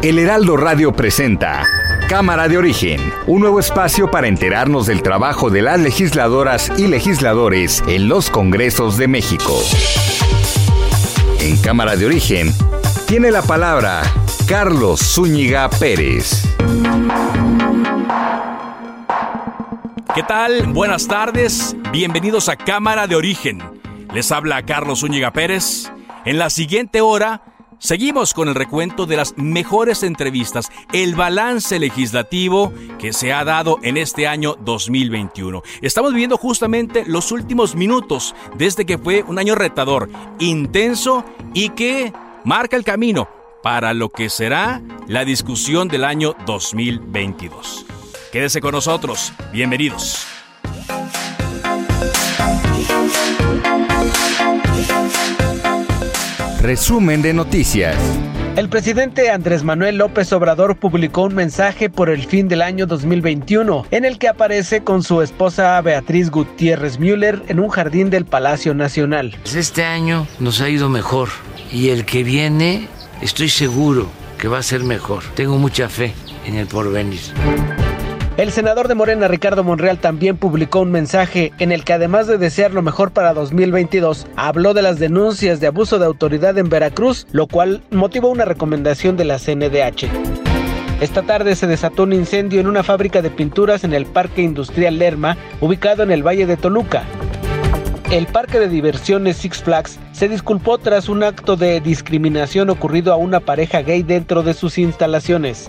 El Heraldo Radio presenta Cámara de Origen, un nuevo espacio para enterarnos del trabajo de las legisladoras y legisladores en los Congresos de México. En Cámara de Origen tiene la palabra Carlos Zúñiga Pérez. ¿Qué tal? Buenas tardes. Bienvenidos a Cámara de Origen. Les habla Carlos Zúñiga Pérez. En la siguiente hora seguimos con el recuento de las mejores entrevistas, el balance legislativo que se ha dado en este año 2021. Estamos viviendo justamente los últimos minutos desde que fue un año retador, intenso y que marca el camino para lo que será la discusión del año 2022. Quédese con nosotros. Bienvenidos. Resumen de noticias. El presidente Andrés Manuel López Obrador publicó un mensaje por el fin del año 2021 en el que aparece con su esposa Beatriz Gutiérrez Müller en un jardín del Palacio Nacional. Este año nos ha ido mejor y el que viene estoy seguro que va a ser mejor. Tengo mucha fe en el porvenir. El senador de Morena, Ricardo Monreal, también publicó un mensaje en el que además de desear lo mejor para 2022, habló de las denuncias de abuso de autoridad en Veracruz, lo cual motivó una recomendación de la CNDH. Esta tarde se desató un incendio en una fábrica de pinturas en el Parque Industrial Lerma, ubicado en el Valle de Toluca. El parque de diversiones Six Flags se disculpó tras un acto de discriminación ocurrido a una pareja gay dentro de sus instalaciones.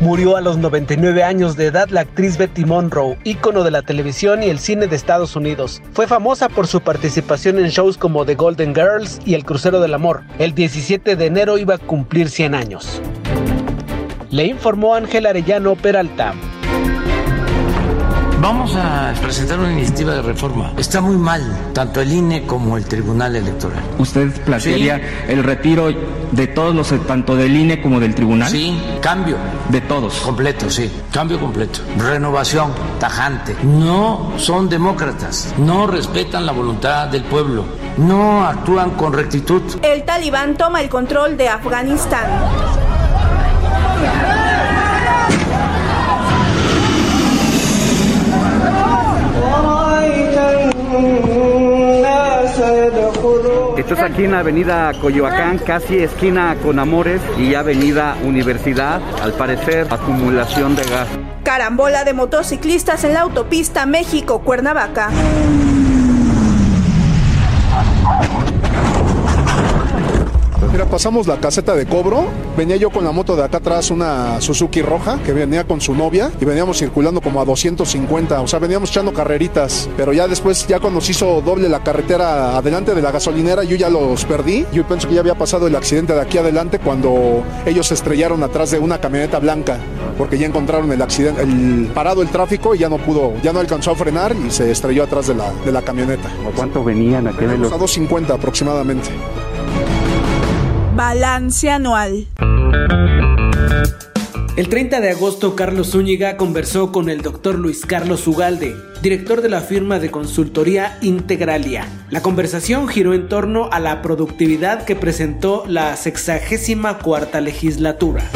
Murió a los 99 años de edad la actriz Betty Monroe, ícono de la televisión y el cine de Estados Unidos. Fue famosa por su participación en shows como The Golden Girls y El Crucero del Amor. El 17 de enero iba a cumplir 100 años. Le informó Ángel Arellano Peralta. Vamos a presentar una iniciativa de reforma. Está muy mal, tanto el INE como el Tribunal Electoral. ¿Usted plantearía el retiro de todos los, tanto del INE como del Tribunal? Sí, cambio. De todos. Completo, sí. Cambio completo. Renovación, tajante. No son demócratas. No respetan la voluntad del pueblo. No actúan con rectitud. El talibán toma el control de Afganistán. Esto es aquí en la avenida Coyoacán, casi esquina con Amores y avenida Universidad, al parecer acumulación de gas. Carambola de motociclistas en la autopista México-Cuernavaca. Mira, pasamos la caseta de cobro. Venía yo con la moto de acá atrás, una Suzuki roja, que venía con su novia, y veníamos circulando como a 250. O sea, veníamos echando carreritas. Pero ya después, ya cuando se hizo doble la carretera adelante de la gasolinera, yo ya los perdí. Yo pienso que ya había pasado el accidente de aquí adelante cuando ellos se estrellaron atrás de una camioneta blanca. Porque ya encontraron el accidente, el parado el tráfico y ya no pudo, ya no alcanzó a frenar y se estrelló atrás de la, de la camioneta. ¿A cuánto venían a qué a 250 aproximadamente. Balance anual. El 30 de agosto, Carlos Zúñiga conversó con el doctor Luis Carlos Ugalde, director de la firma de consultoría Integralia. La conversación giró en torno a la productividad que presentó la sexagésima cuarta legislatura.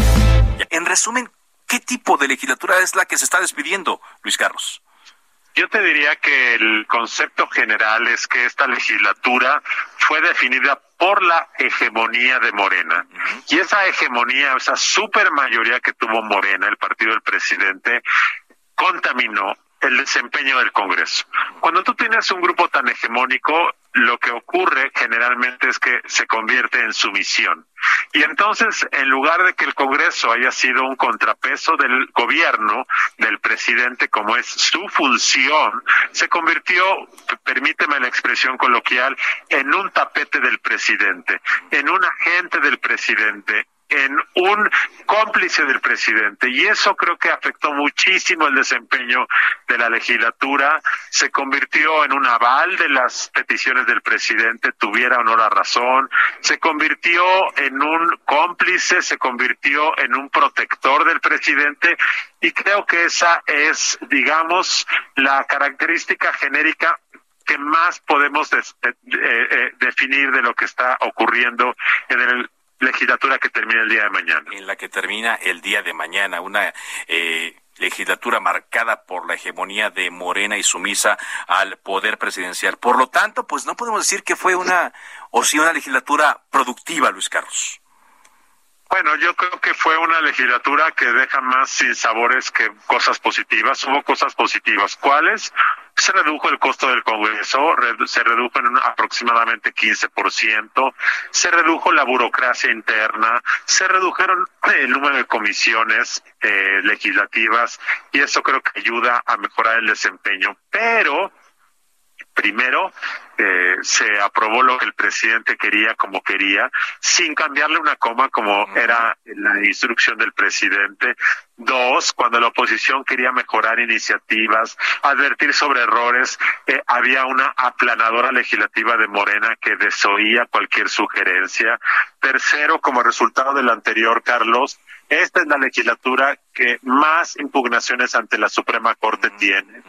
En resumen, ¿qué tipo de legislatura es la que se está despidiendo, Luis Carlos? Yo te diría que el concepto general es que esta legislatura fue definida por la hegemonía de Morena. Y esa hegemonía, esa supermayoría que tuvo Morena, el partido del presidente, contaminó el desempeño del Congreso. Cuando tú tienes un grupo tan hegemónico, lo que ocurre generalmente es que se convierte en sumisión. Y entonces, en lugar de que el Congreso haya sido un contrapeso del gobierno, del presidente, como es su función, se convirtió, permíteme la expresión coloquial, en un tapete del presidente, en un agente del presidente, en un cómplice del presidente. Y eso creo que afectó muchísimo el desempeño de la legislatura, se convirtió en un aval de las peticiones del presidente, tuviera o no la razón, se convirtió en un cómplice, se convirtió en un protector del presidente. Y creo que esa es, digamos, la característica genérica que más podemos eh, eh, definir de lo que está ocurriendo en el legislatura que termina el día de mañana. En la que termina el día de mañana, una eh, legislatura marcada por la hegemonía de Morena y sumisa al poder presidencial. Por lo tanto, pues no podemos decir que fue una, o sí una legislatura productiva, Luis Carlos. Bueno, yo creo que fue una legislatura que deja más sin sabores que cosas positivas. Hubo cosas positivas. ¿Cuáles? Se redujo el costo del Congreso, se redujo en aproximadamente 15%, se redujo la burocracia interna, se redujeron el número de comisiones eh, legislativas y eso creo que ayuda a mejorar el desempeño. Pero Primero, eh, se aprobó lo que el presidente quería como quería, sin cambiarle una coma como era la instrucción del presidente. Dos, cuando la oposición quería mejorar iniciativas, advertir sobre errores, eh, había una aplanadora legislativa de Morena que desoía cualquier sugerencia. Tercero, como resultado del anterior, Carlos, esta es la legislatura que más impugnaciones ante la Suprema Corte tiene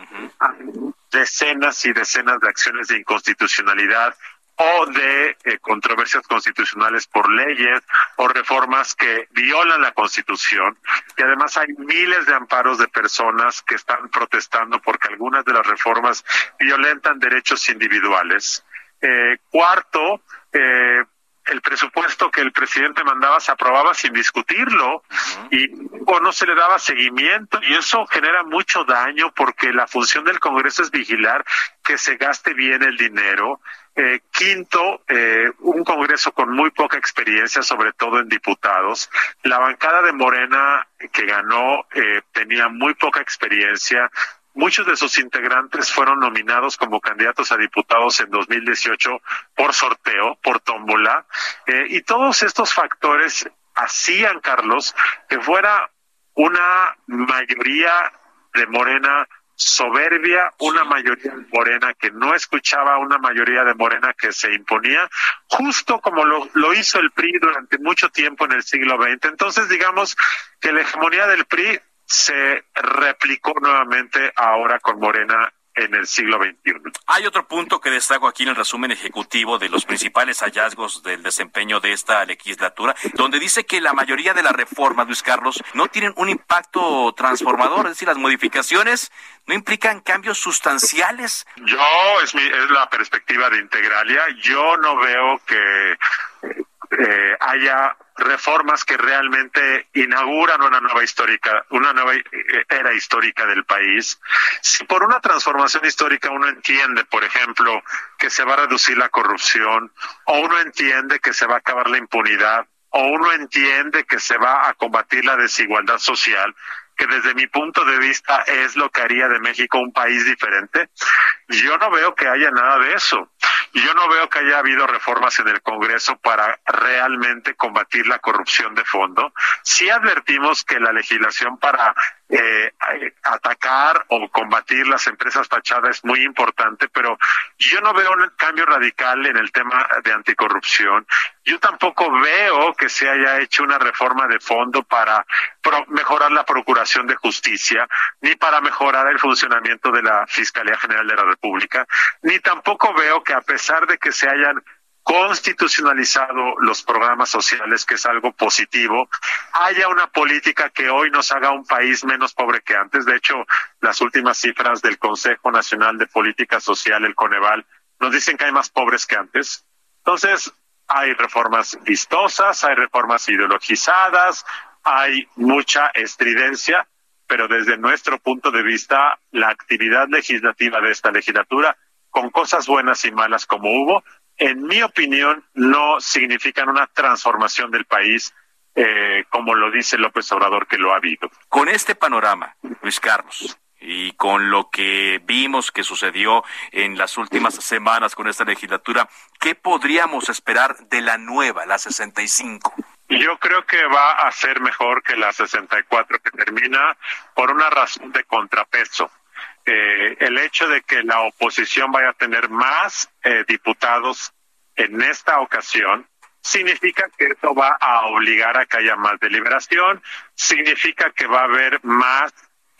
decenas y decenas de acciones de inconstitucionalidad o de eh, controversias constitucionales por leyes o reformas que violan la Constitución. Y además hay miles de amparos de personas que están protestando porque algunas de las reformas violentan derechos individuales. Eh, cuarto, eh, el presupuesto que el presidente mandaba se aprobaba sin discutirlo y o no se le daba seguimiento y eso genera mucho daño porque la función del Congreso es vigilar que se gaste bien el dinero. Eh, quinto, eh, un Congreso con muy poca experiencia, sobre todo en diputados. La bancada de Morena que ganó eh, tenía muy poca experiencia, Muchos de sus integrantes fueron nominados como candidatos a diputados en 2018 por sorteo, por tómbola, eh, y todos estos factores hacían, Carlos, que fuera una mayoría de Morena soberbia, una mayoría de Morena que no escuchaba una mayoría de Morena que se imponía, justo como lo, lo hizo el PRI durante mucho tiempo en el siglo XX. Entonces, digamos que la hegemonía del PRI se replicó nuevamente ahora con Morena en el siglo XXI. Hay otro punto que destaco aquí en el resumen ejecutivo de los principales hallazgos del desempeño de esta legislatura, donde dice que la mayoría de las reformas, Luis Carlos, no tienen un impacto transformador, es decir, las modificaciones no implican cambios sustanciales. Yo, es, mi, es la perspectiva de Integralia, yo no veo que eh, haya reformas que realmente inauguran una nueva histórica, una nueva eh, era histórica del país. Si por una transformación histórica uno entiende, por ejemplo, que se va a reducir la corrupción, o uno entiende que se va a acabar la impunidad, o uno entiende que se va a combatir la desigualdad social, que desde mi punto de vista es lo que haría de México un país diferente, yo no veo que haya nada de eso. Yo no veo que haya habido reformas en el Congreso para realmente combatir la corrupción de fondo. Sí advertimos que la legislación para eh, atacar o combatir las empresas fachadas es muy importante, pero yo no veo un cambio radical en el tema de anticorrupción. Yo tampoco veo que se haya hecho una reforma de fondo para mejorar la procuración de justicia, ni para mejorar el funcionamiento de la Fiscalía General de la República, ni tampoco veo que a pesar de que se hayan constitucionalizado los programas sociales, que es algo positivo, haya una política que hoy nos haga un país menos pobre que antes. De hecho, las últimas cifras del Consejo Nacional de Política Social, el Coneval, nos dicen que hay más pobres que antes. Entonces, hay reformas vistosas, hay reformas ideologizadas, hay mucha estridencia, pero desde nuestro punto de vista, la actividad legislativa de esta legislatura con cosas buenas y malas como hubo, en mi opinión, no significan una transformación del país eh, como lo dice López Obrador que lo ha habido. Con este panorama, Luis Carlos, y con lo que vimos que sucedió en las últimas semanas con esta legislatura, ¿qué podríamos esperar de la nueva, la 65? Yo creo que va a ser mejor que la 64 que termina por una razón de contrapeso. Eh, el hecho de que la oposición vaya a tener más eh, diputados en esta ocasión significa que esto va a obligar a que haya más deliberación, significa que va a haber más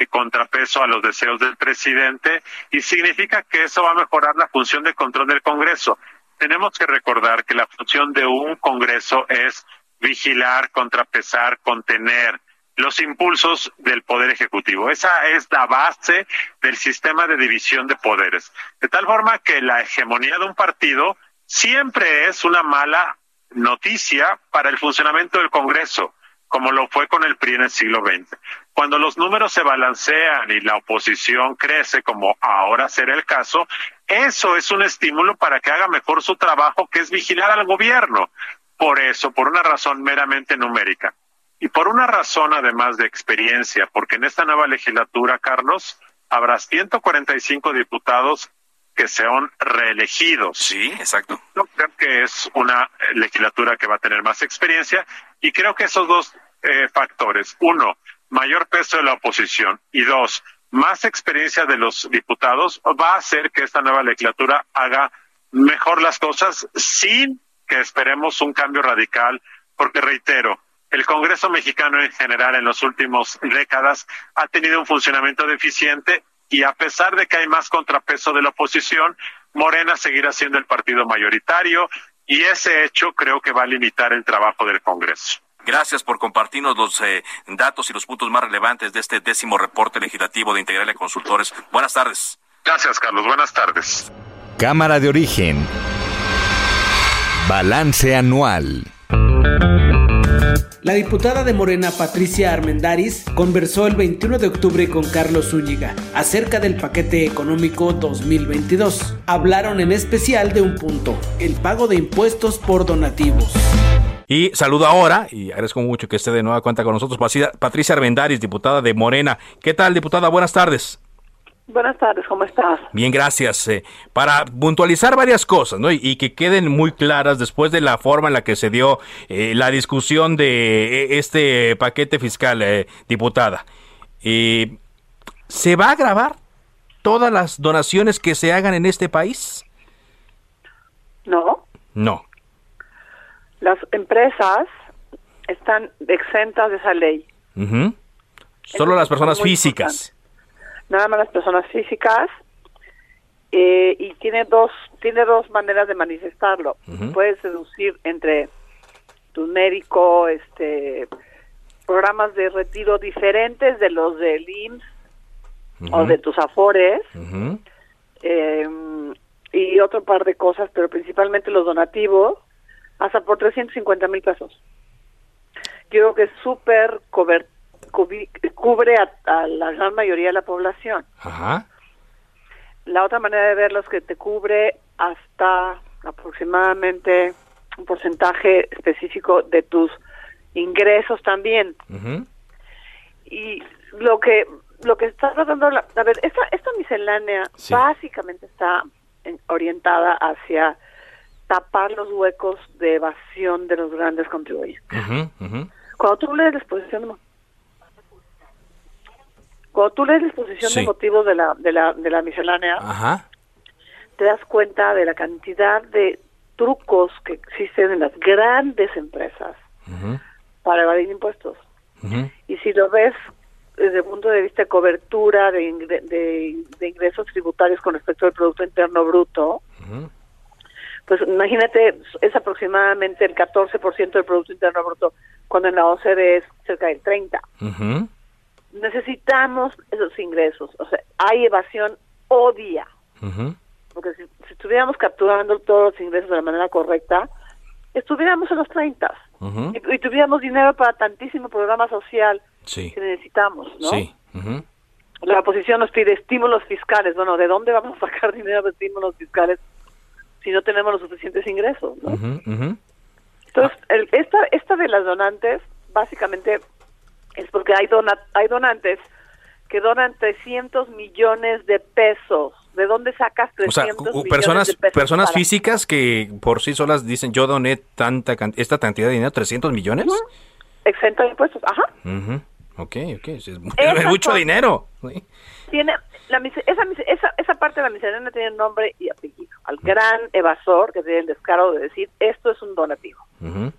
contrapeso a los deseos del presidente y significa que eso va a mejorar la función de control del Congreso. Tenemos que recordar que la función de un Congreso es vigilar, contrapesar, contener los impulsos del Poder Ejecutivo. Esa es la base del sistema de división de poderes. De tal forma que la hegemonía de un partido siempre es una mala noticia para el funcionamiento del Congreso, como lo fue con el PRI en el siglo XX. Cuando los números se balancean y la oposición crece, como ahora será el caso, eso es un estímulo para que haga mejor su trabajo, que es vigilar al gobierno. Por eso, por una razón meramente numérica. Y por una razón además de experiencia, porque en esta nueva legislatura, Carlos, habrá 145 diputados que sean reelegidos. Sí, exacto. Yo creo que es una legislatura que va a tener más experiencia y creo que esos dos eh, factores, uno, mayor peso de la oposición y dos, más experiencia de los diputados, va a hacer que esta nueva legislatura haga mejor las cosas sin que esperemos un cambio radical, porque reitero, el Congreso mexicano en general en los últimos décadas ha tenido un funcionamiento deficiente y a pesar de que hay más contrapeso de la oposición, Morena seguirá siendo el partido mayoritario y ese hecho creo que va a limitar el trabajo del Congreso. Gracias por compartirnos los eh, datos y los puntos más relevantes de este décimo reporte legislativo de Integral de Consultores. Buenas tardes. Gracias, Carlos. Buenas tardes. Cámara de Origen. Balance anual. La diputada de Morena Patricia Armendaris conversó el 21 de octubre con Carlos Zúñiga acerca del paquete económico 2022. Hablaron en especial de un punto, el pago de impuestos por donativos. Y saludo ahora, y agradezco mucho que esté de nueva cuenta con nosotros, Patricia Armendaris, diputada de Morena. ¿Qué tal, diputada? Buenas tardes. Buenas tardes, ¿cómo estás? Bien, gracias. Eh, para puntualizar varias cosas, ¿no? Y, que queden muy claras después de la forma en la que se dio eh, la discusión de eh, este paquete fiscal, diputada. ¿Se va a grabar todas las donaciones que se hagan en este país? No. No. Las empresas están exentas de esa ley. Solo las personas físicas nada más las personas físicas eh, y tiene dos tiene dos maneras de manifestarlo. Puedes deducir entre tu médico, este programas de retiro diferentes de los del IMSS o de tus afores eh, y otro par de cosas, pero principalmente los donativos hasta por 350 mil pesos. Yo creo que es súper cubre a, la gran mayoría de la población. La otra manera de verlo es que te cubre hasta aproximadamente un porcentaje específico de tus ingresos también. Y lo que lo que está tratando, a ver, esta, esta miscelánea básicamente está orientada hacia tapar los huecos de evasión de los grandes contribuyentes. Cuando tú lees la exposición de cuando tú lees la exposición de motivos de la, de la, de la miscelánea, te das cuenta de la cantidad de trucos que existen en las grandes empresas para evadir impuestos. Y si lo ves desde el punto de vista de cobertura de, de, ingresos tributarios con respecto al Producto Interno Bruto, pues imagínate, es aproximadamente el 14% del Producto Interno Bruto, cuando en la OCDE es cerca del 30% necesitamos esos ingresos. O sea, hay evasión odia. Porque si, estuviéramos capturando todos los ingresos de la manera correcta, estuviéramos en los 30 y, tuviéramos dinero para tantísimo programa social que necesitamos, ¿no? la oposición nos pide estímulos fiscales. Bueno, ¿de dónde vamos a sacar dinero de estímulos fiscales si no tenemos los suficientes ingresos? ¿no? Entonces, el, esta, esta de las donantes, básicamente, es porque hay, dona, hay donantes que donan 300 millones de pesos. ¿De dónde sacas 300 o sea, millones personas, de pesos? personas para- físicas que por sí solas dicen yo doné tanta esta cantidad de dinero, 300 millones. Exento de impuestos, ajá. Ujú. Ok, ok, es, mucho son- dinero. Sí. Tiene, la, esa, esa, esa parte de la miscelánea tiene nombre y apellido. Al gran evasor que tiene el descaro de decir, esto es un donativo. Ujú.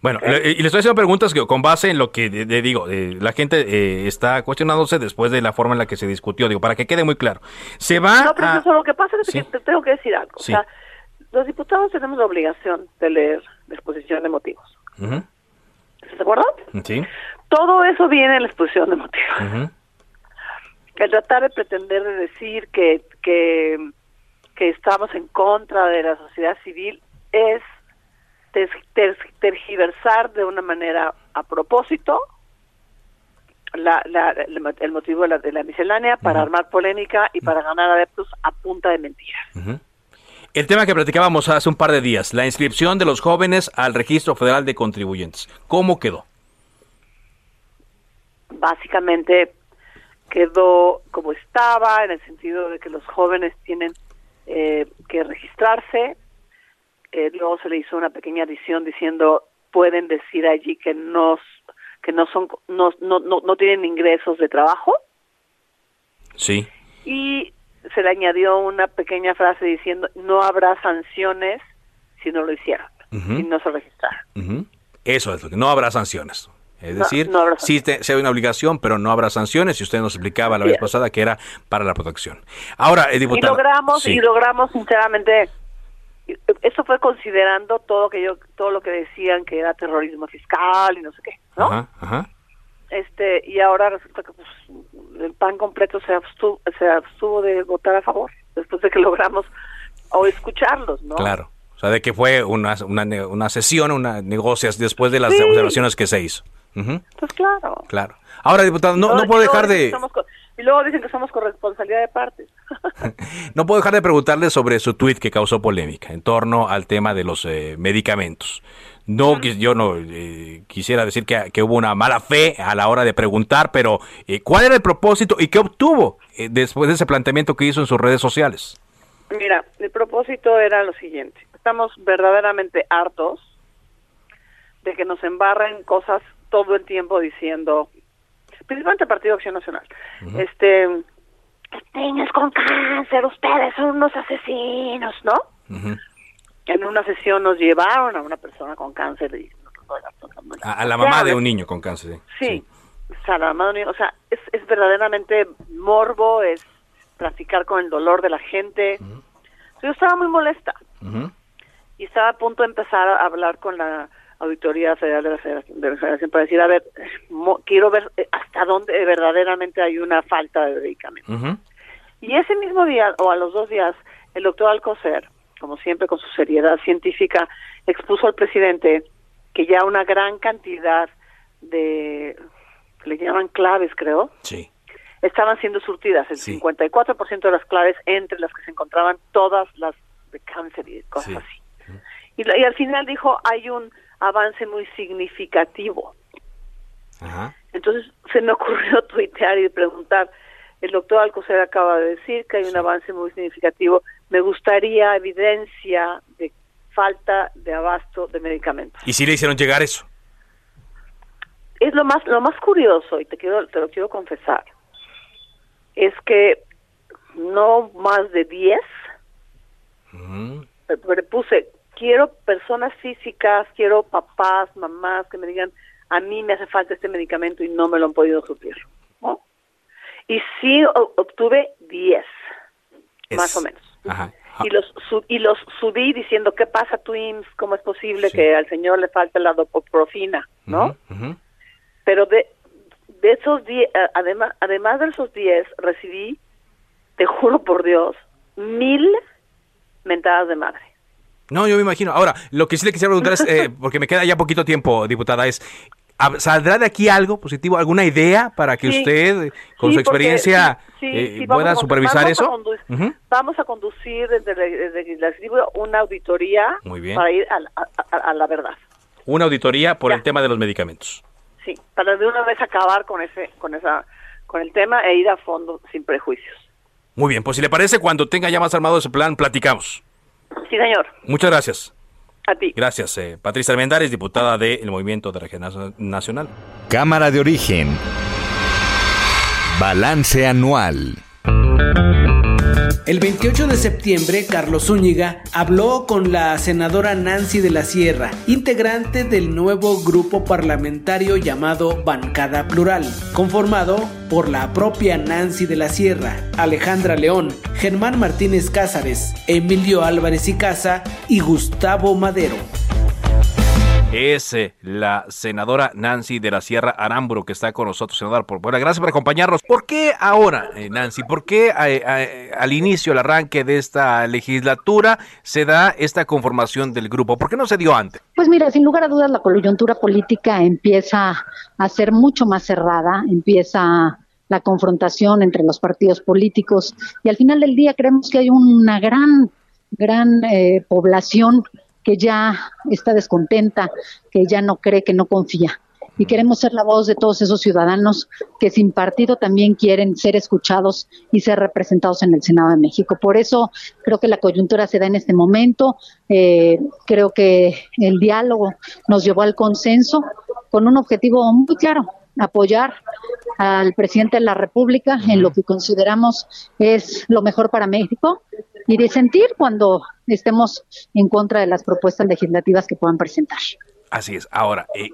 Bueno, le- y le estoy haciendo preguntas que con base en lo que de- de- digo, eh, la gente eh, está cuestionándose después de la forma en la que se discutió, digo, para que quede muy claro. Se va No, pero a... eso, lo que pasa es Sí. que te tengo que decir algo. Sí. O sea, los diputados tenemos la obligación de leer la exposición de motivos. Ujú. ¿Estás de acuerdo? Sí. Todo eso viene en la exposición de motivos. Ujú. El tratar de pretender de decir que, que, que estamos en contra de la sociedad civil es ter- ter- tergiversar de una manera a propósito la, la- el, el motivo de la, de la miscelánea para armar polémica y para ganar adeptos a punta de mentiras. El tema que platicábamos hace un par de días, la inscripción de los jóvenes al Registro Federal de Contribuyentes. ¿Cómo quedó? básicamente quedó como estaba en el sentido de que los jóvenes tienen eh, que registrarse Eh, luego se le hizo una pequeña adición diciendo pueden decir allí que no que no son no no no, no tienen ingresos de trabajo Sí. y se le añadió una pequeña frase diciendo no habrá sanciones si no lo hicieron si no se registraron. Eso es lo que no habrá sanciones. Es No, decir, no sí, te- hay una obligación, pero no habrá sanciones. Y usted nos explicaba la vez pasada que era para la protección. Ahora, eh, y diputado. logramos sí. y logramos sinceramente eso fue considerando todo que yo todo lo que decían que era terrorismo fiscal y no sé qué no Ajá, ajá. este y ahora resulta que pues, el PAN completo se abstuvo, se abstuvo de votar a favor después de que logramos o escucharlos no Claro. O sea, de que fue una, una, una sesión, una negociación después de las Sí. observaciones que se hizo. Ujú, pues claro Claro. Ahora, diputado, no, no puedo dejar de somos y luego dicen que somos corresponsabilidad de partes no puedo dejar de preguntarle sobre su tuit que causó polémica en torno al tema de los eh, medicamentos. No, yo no eh, quisiera decir que, que hubo una mala fe a la hora de preguntar, pero eh, ¿cuál era el propósito y qué obtuvo eh, después de ese planteamiento que hizo en sus redes sociales? Mira, el propósito era lo siguiente. Estamos verdaderamente hartos de que nos embarren cosas todo el tiempo diciendo, principalmente el Partido Acción Nacional, este, niños con cáncer, ustedes son unos asesinos, ¿no? Ujú. En una sesión nos llevaron a una persona con cáncer y A, a la mamá de un niño con cáncer. Sí, o sea, la mamá de un niño, o sea, es, es verdaderamente morbo, es practicar con el dolor de la gente. Yo estaba muy molesta. Y estaba a punto de empezar a hablar con la Auditoría Federal de la Federación, de la Federación para decir, a ver, mo- quiero ver eh, hasta dónde verdaderamente hay una falta de medicamentos. Ujú. Y ese mismo día, o a los dos días, el doctor Alcocer, como siempre con su seriedad científica, expuso al presidente que ya una gran cantidad de, le llaman claves, creo, Sí. estaban siendo surtidas, el Sí. 54% de las claves entre las que se encontraban todas las de cáncer y cosas Sí. así. Y, y al final dijo, hay un avance muy significativo. Ajá. Entonces se me ocurrió tuitear y preguntar, el doctor Alcocer acaba de decir que hay un avance muy significativo, me gustaría evidencia de falta de abasto de medicamentos. ¿Y si le hicieron llegar eso? Es lo más lo más curioso y te quiero te lo quiero confesar. Es que no más de 10 Ujú. eh, pero puse quiero personas físicas, quiero papás, mamás que me digan a mí me hace falta este medicamento y no me lo han podido suplir. ¿no? Y sí obtuve 10, más o menos. Ajá. Y los, su- y los subí diciendo, ¿qué pasa, Twins? ¿Cómo es posible Sí. que al señor le falte la dopoprofina? ¿no? Pero de, de esos 10, además, además de esos 10, recibí, te juro por Dios, mil mentadas de madre. No, yo me imagino. Ahora, lo que sí le quisiera preguntar es, eh, porque me queda ya poquito tiempo, diputada, es, ¿Saldrá de aquí algo positivo, alguna idea para que usted, con su experiencia, eh, pueda supervisar eso? Vamos a conducir desde el legislativo una auditoría para ir a, la verdad. Una auditoría por el tema de los medicamentos. Sí, para de una vez acabar con ese, con esa, con el tema e ir a fondo sin prejuicios. Muy bien, pues si le parece, cuando tenga ya más armado ese plan, platicamos. Sí, señor. Muchas gracias. A ti. Gracias. Eh, Patricia Almendares, diputada del Movimiento de Regeneración Nacional. Cámara de Origen. Balance anual. El 28 de septiembre, Carlos Zúñiga habló con la senadora Nancy de la Sierra, integrante del nuevo grupo parlamentario llamado Bancada Plural, conformado por la propia Nancy de la Sierra, Alejandra León, Germán Martínez Cázares, Emilio Álvarez y Casa y Gustavo Madero es eh, la senadora Nancy de la Sierra Aramburo que está con nosotros, senadora. Por, bueno, gracias por acompañarnos. ¿Por qué ahora, eh, Nancy? ¿Por qué eh, al inicio, al arranque de esta legislatura, se da esta conformación del grupo? ¿Por qué no se dio antes? Pues mira, sin lugar a dudas, la coyuntura política empieza a ser mucho más cerrada, empieza la confrontación entre los partidos políticos y al final del día creemos que hay una gran, gran población que ya está descontenta, que ya no cree, que no confía. Y queremos ser la voz de todos esos ciudadanos que sin partido también quieren ser escuchados y ser representados en el Senado de México. Por eso creo que la coyuntura se da en este momento. Eh, creo que el diálogo nos llevó al consenso con un objetivo muy claro, apoyar al presidente de la República en lo que consideramos es lo mejor para México y disentir cuando estemos en contra de las propuestas legislativas que puedan presentar. Así es. Ahora, eh,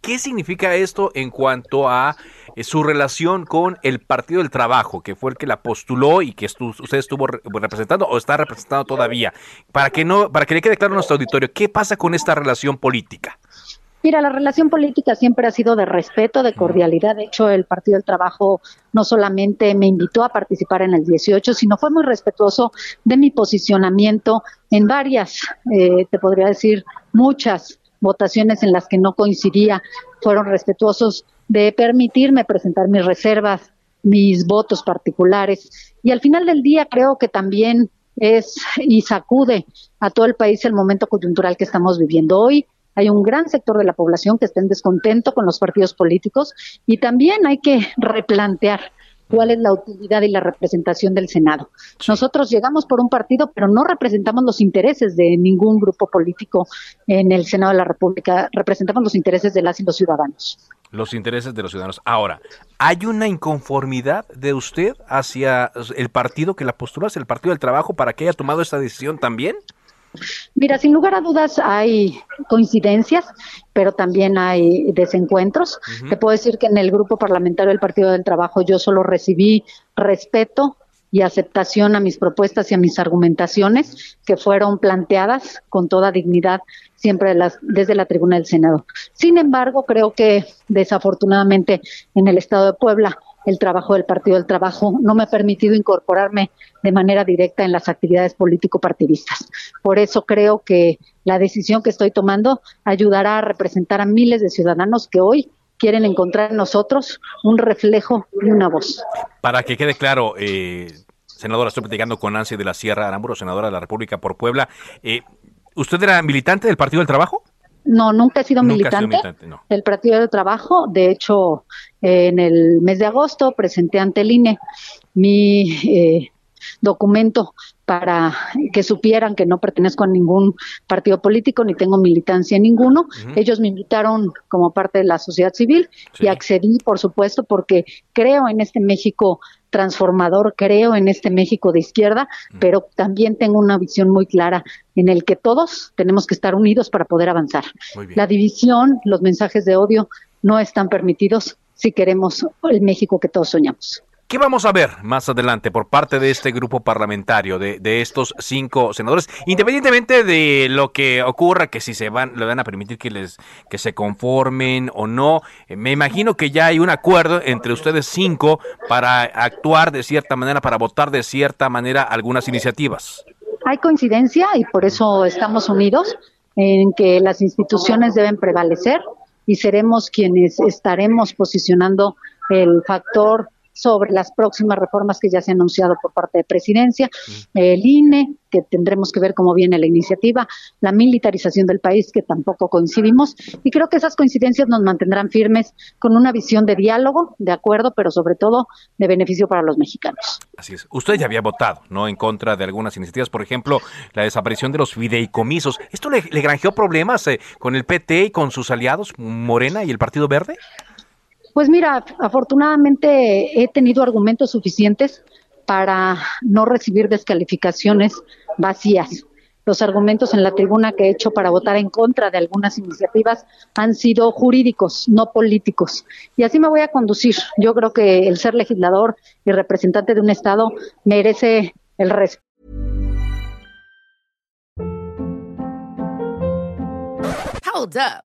¿qué significa esto en cuanto a eh, su relación con el Partido del Trabajo, que fue el que la postuló y que usted estuvo representando o está representando todavía? Para que no, para que le quede claro a nuestro auditorio, ¿qué pasa con esta relación política? Mira, la relación política siempre ha sido de respeto, de cordialidad. De hecho, el Partido del Trabajo no solamente me invitó a participar en el 18, sino fue muy respetuoso de mi posicionamiento en varias, eh, te podría decir, muchas votaciones en las que no coincidía. Fueron respetuosos de permitirme presentar mis reservas, mis votos particulares. Y al final del día creo que también es y sacude a todo el país el momento coyuntural que estamos viviendo hoy hay un gran sector de la población que está en descontento con los partidos políticos y también hay que replantear cuál es la utilidad y la representación del Senado. Nosotros llegamos por un partido, pero no representamos los intereses de ningún grupo político en el Senado de la República, representamos los intereses de las y los ciudadanos. Los intereses de los ciudadanos. Ahora, ¿hay una inconformidad de usted hacia el partido que la postura, hacia el Partido del Trabajo, para que haya tomado esta decisión también? Mira, sin lugar a dudas hay coincidencias, pero también hay desencuentros. Te puedo decir que en el grupo parlamentario del Partido del Trabajo yo solo recibí respeto y aceptación a mis propuestas y a mis argumentaciones que fueron planteadas con toda dignidad siempre desde la tribuna del Senado. Sin embargo, creo que desafortunadamente en el Estado de Puebla el trabajo del Partido del Trabajo no me ha permitido incorporarme de manera directa en las actividades político-partidistas. Por eso creo que la decisión que estoy tomando ayudará a representar a miles de ciudadanos que hoy quieren encontrar en nosotros un reflejo y una voz. Para que quede claro, eh, senadora, estoy platicando con Nancy de la Sierra Aramburo, senadora de la República por Puebla. Eh, ¿Usted era militante del Partido del Trabajo? No, nunca he sido militante, del Partido del Trabajo. De hecho, en el mes de agosto presenté ante el INE mi eh, documento para que supieran que no pertenezco a ningún partido político ni tengo militancia en ninguno. Ellos me invitaron como parte de la sociedad civil y accedí, por supuesto, porque creo en este México transformador, creo en este México de izquierda, pero también tengo una visión muy clara en el que todos tenemos que estar unidos para poder avanzar. La división, los mensajes de odio no están permitidos si queremos el México que todos soñamos. ¿Qué vamos a ver más adelante por parte de este grupo parlamentario, de, estos cinco senadores, independientemente de lo que ocurra, que si se van, le van a permitir que les que se conformen o no? Eh, me imagino que ya hay un acuerdo entre ustedes cinco para actuar de cierta manera, para votar de cierta manera algunas iniciativas. Hay coincidencia y por eso estamos unidos en que las instituciones deben prevalecer y seremos quienes estaremos posicionando el factor sobre las próximas reformas que ya se han anunciado por parte de presidencia, el INE, que tendremos que ver cómo viene la iniciativa, la militarización del país, que tampoco coincidimos, y creo que esas coincidencias nos mantendrán firmes con una visión de diálogo, de acuerdo, pero sobre todo de beneficio para los mexicanos. Así es. Usted ya había votado, ¿no? En contra de algunas iniciativas, por ejemplo, la desaparición de los fideicomisos. ¿Esto le, le granjeó problemas eh, con el PT y con sus aliados, Morena y el Partido Verde? Pues mira, afortunadamente he tenido argumentos suficientes para no recibir descalificaciones vacías. Los argumentos en la tribuna que he hecho para votar en contra de algunas iniciativas han sido jurídicos, no políticos. Y así me voy a conducir. Yo creo que el ser legislador y representante de un Estado merece el respeto. Hold up.